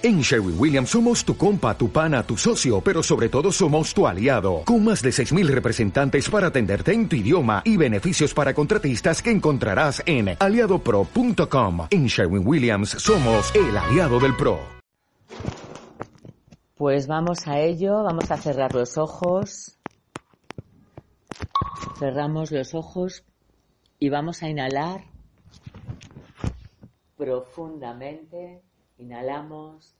En Sherwin Williams somos tu compa, tu pana, tu socio, pero sobre todo somos tu aliado, con más de 6.000 representantes para atenderte en tu idioma y beneficios para contratistas que encontrarás en aliadopro.com. En Sherwin Williams somos el aliado del PRO. Pues vamos a ello, vamos a cerrar los ojos. Cerramos los ojos y vamos a inhalar profundamente Inhalamos,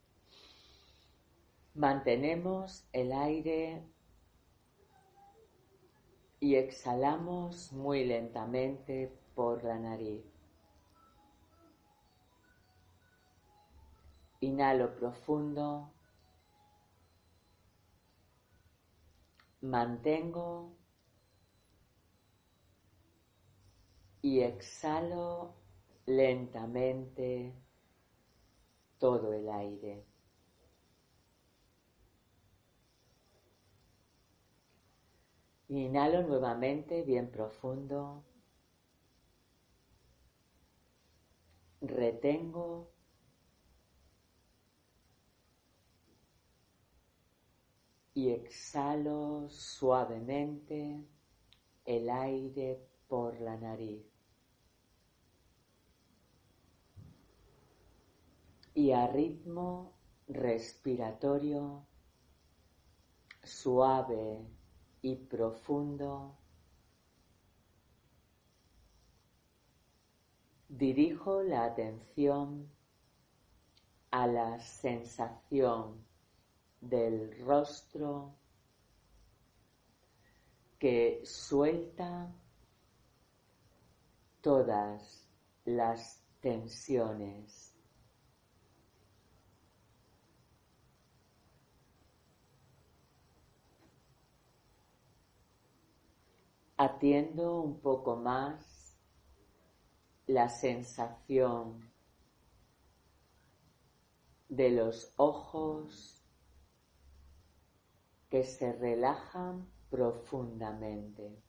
mantenemos el aire. Y exhalamos muy lentamente por la nariz. Inhalo profundo, mantengo. Y exhalo lentamente todo el aire. Inhalo nuevamente bien profundo. Retengo. Y exhalo suavemente el aire por la nariz. Y a ritmo respiratorio suave y profundo, dirijo la atención a la sensación del rostro que suelta todas las tensiones. Atiendo un poco más la sensación de los ojos que se relajan profundamente.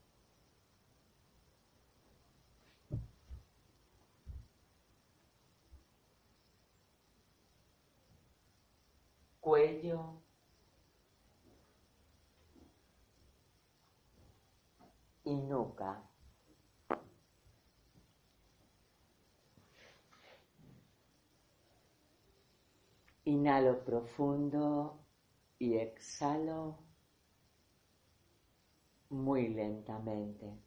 Cuello Inhalo profundo y exhalo muy lentamente.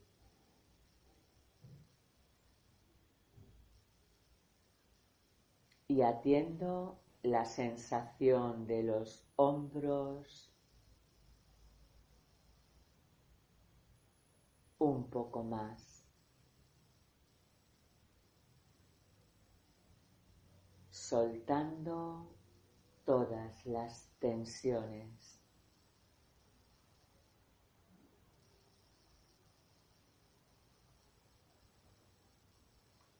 Y atiendo la sensación de los hombros, un poco más. Soltando todas las tensiones.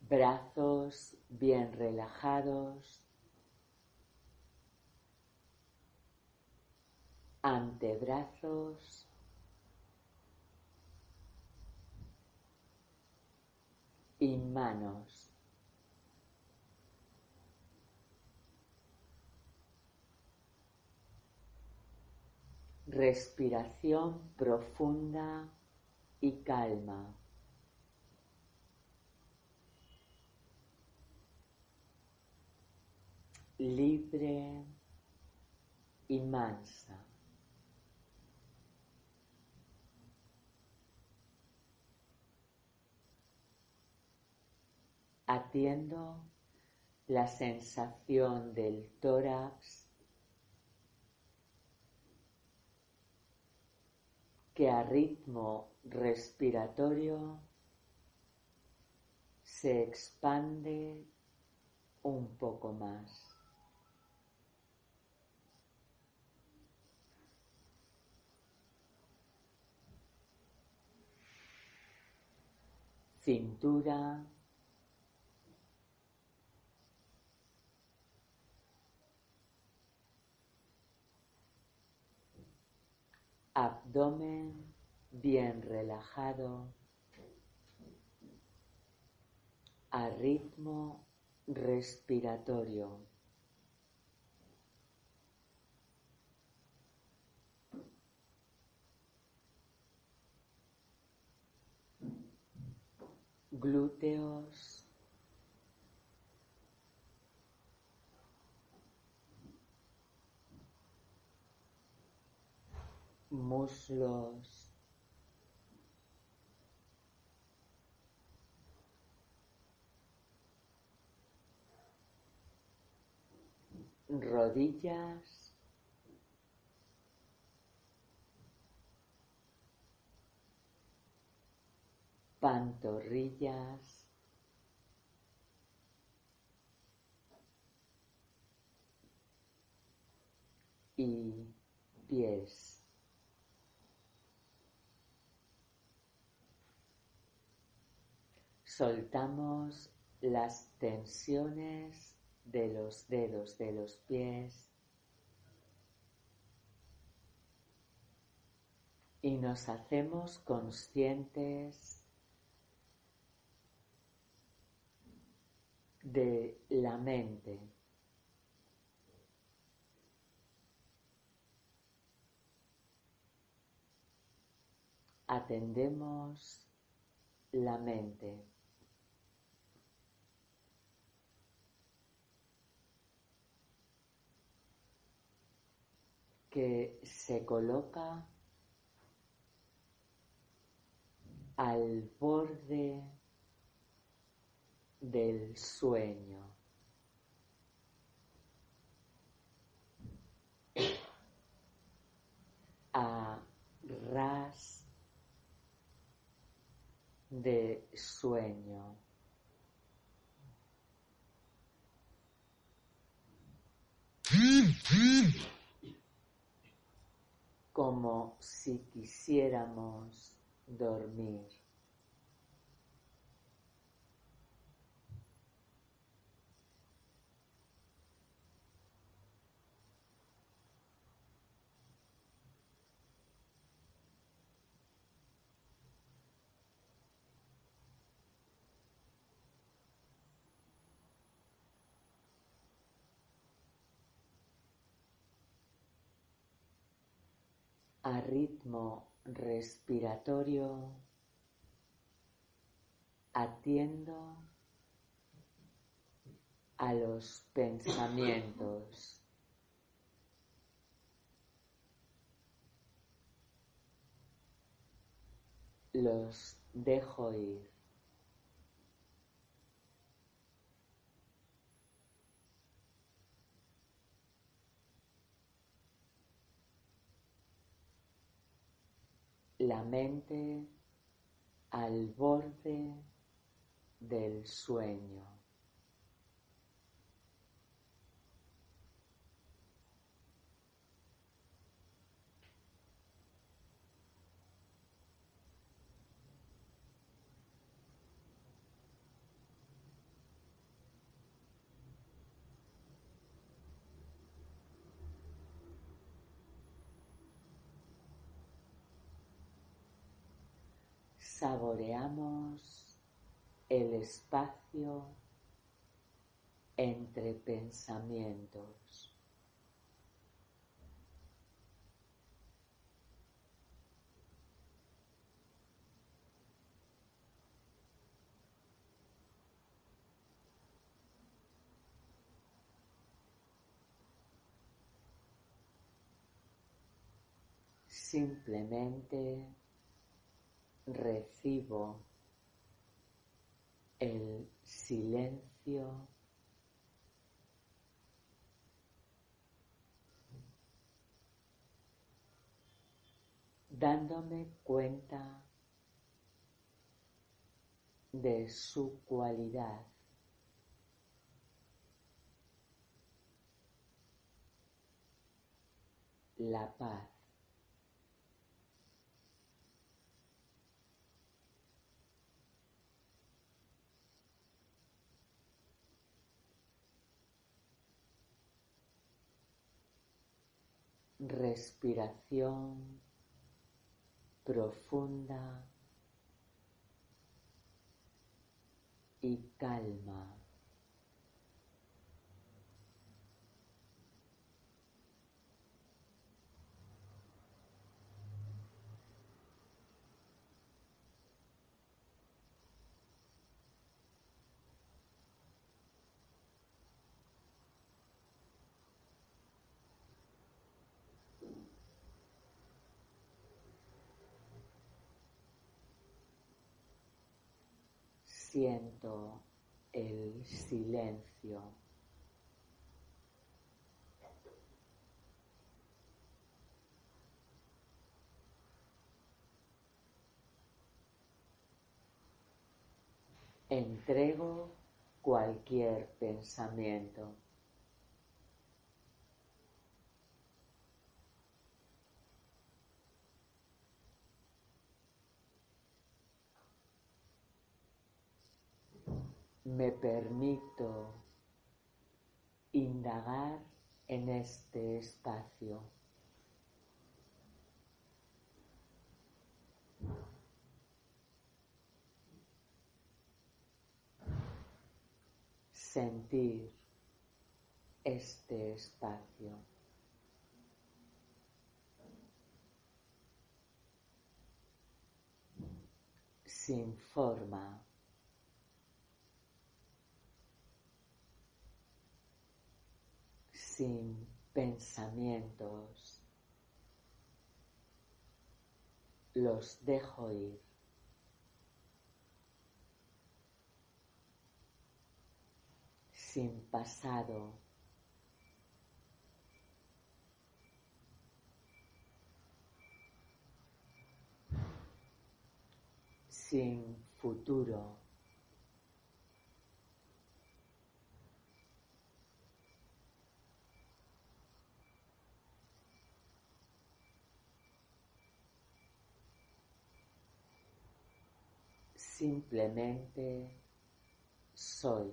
Brazos bien relajados. Antebrazos y manos. Respiración profunda y calma. Libre y mansa. Atiendo la sensación del tórax que a ritmo respiratorio se expande un poco más. Cintura, abdomen bien relajado, a ritmo respiratorio. glúteos muslos, rodillas, pantorrillas, y pies. Soltamos las tensiones de los dedos de los pies y nos hacemos conscientes de la mente. Atendemos la mente. Que se coloca al borde del sueño. A ras de sueño. Si quisiéramos dormir. A ritmo respiratorio, atiendo a los pensamientos. Los dejo ir. La mente al borde del sueño. Saboreamos el espacio entre pensamientos. Simplemente recibo el silencio dándome cuenta de su cualidad. La paz. Respiración profunda y calma. Siento el silencio. Entrego cualquier pensamiento. Me permito indagar en este espacio. sentir este espacio. sin forma. Sin pensamientos. Los dejo ir. sin pasado. sin futuro. Simplemente soy.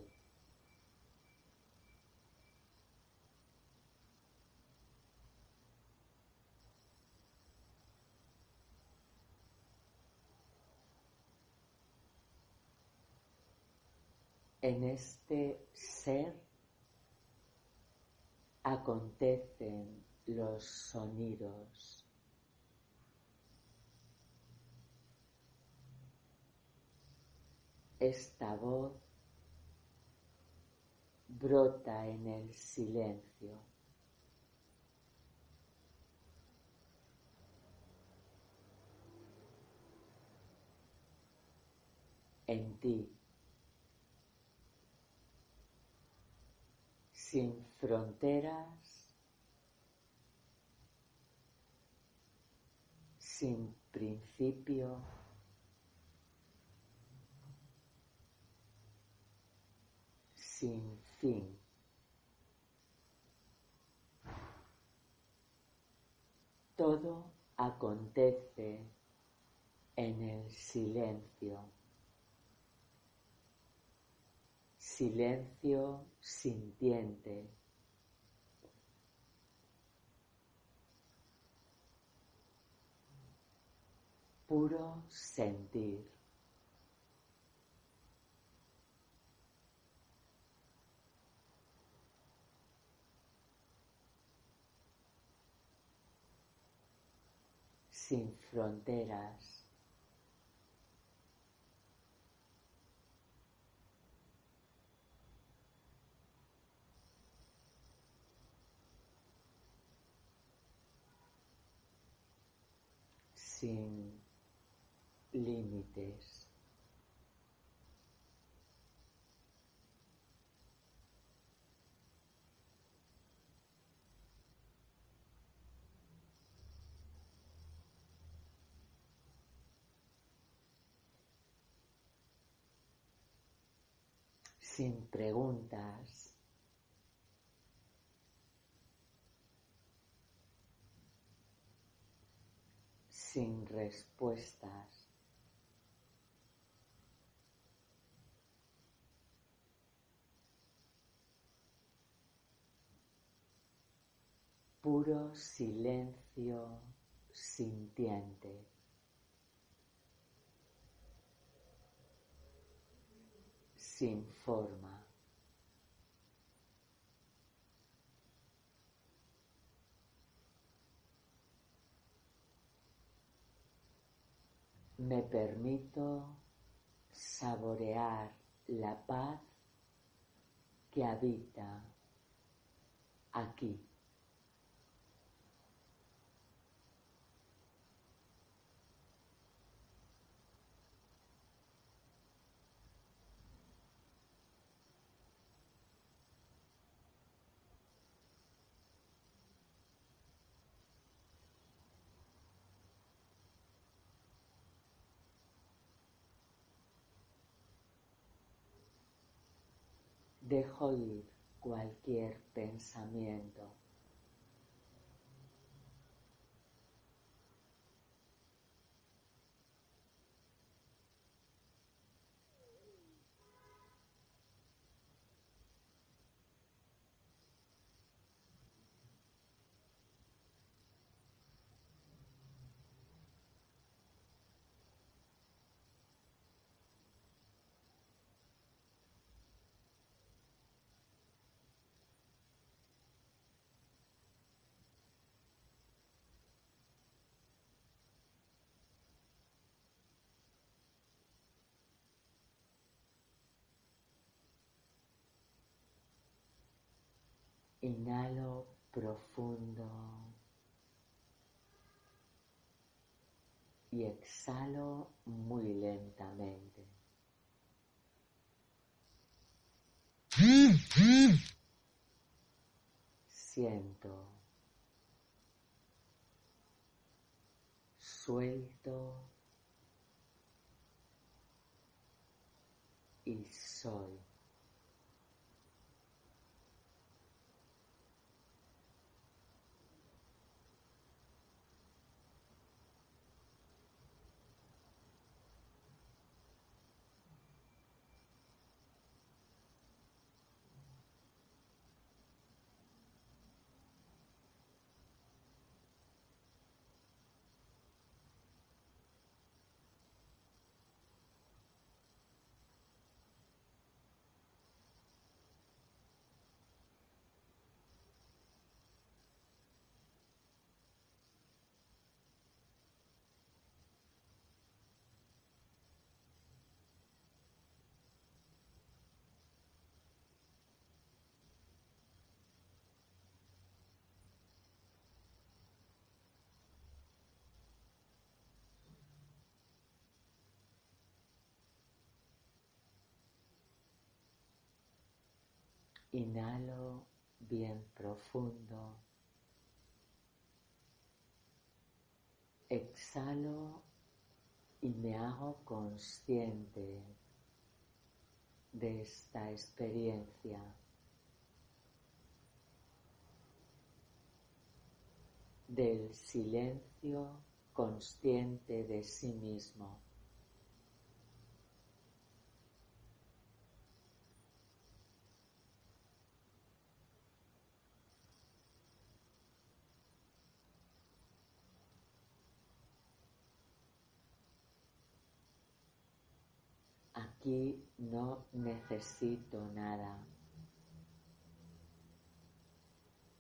En este ser acontecen los sonidos. Esta voz brota en el silencio. En ti. sin fronteras, sin principio, sin fin. Todo acontece en el silencio. silencio sintiente. Puro sentir. Sin fronteras. sin límites. Sin preguntas. sin respuestas. Puro silencio sintiente. Sin forma. me permito saborear la paz que habita aquí. Dejo ir cualquier pensamiento. Inhalo profundo y exhalo muy lentamente. Siento, suelto y soy. Inhalo bien profundo. Exhalo y me hago consciente de esta experiencia. del silencio consciente de sí mismo. Aquí no necesito nada.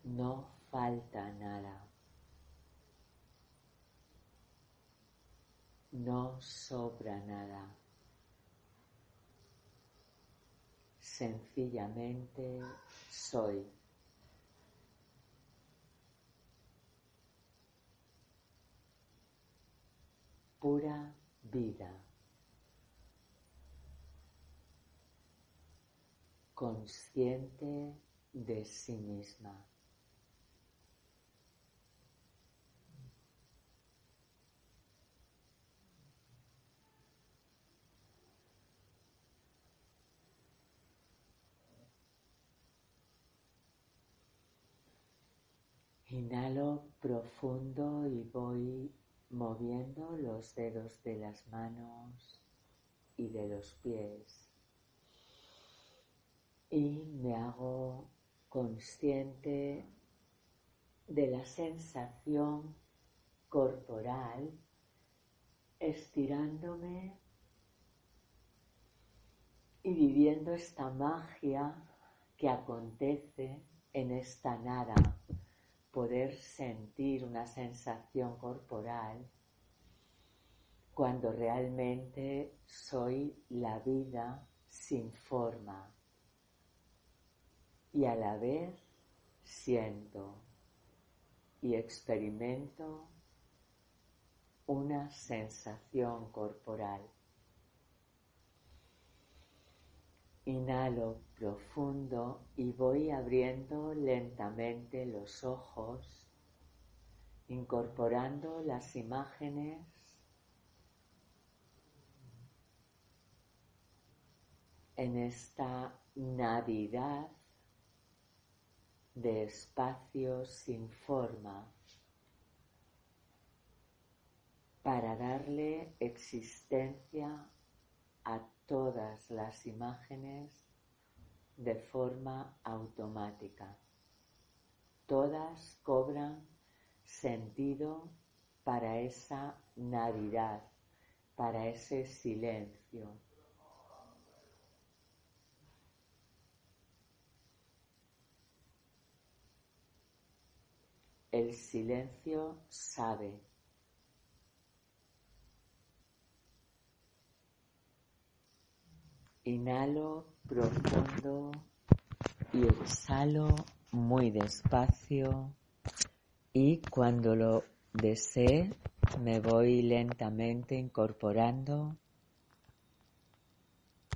No falta nada. No sobra nada. Sencillamente soy. Pura vida. Consciente de sí misma. Inhalo profundo y voy moviendo los dedos de las manos y de los pies y me hago consciente de la sensación corporal estirándome y viviendo esta magia que acontece en esta nada, poder sentir una sensación corporal cuando realmente soy la vida sin forma y a la vez siento y experimento una sensación corporal. Inhalo profundo y voy abriendo lentamente los ojos, incorporando las imágenes en esta Navidad de espacio sin forma para darle existencia a todas las imágenes de forma automática. Todas cobran sentido para esa Navidad, para ese silencio. El silencio sabe. Inhalo profundo y exhalo muy despacio y cuando lo desee me voy lentamente incorporando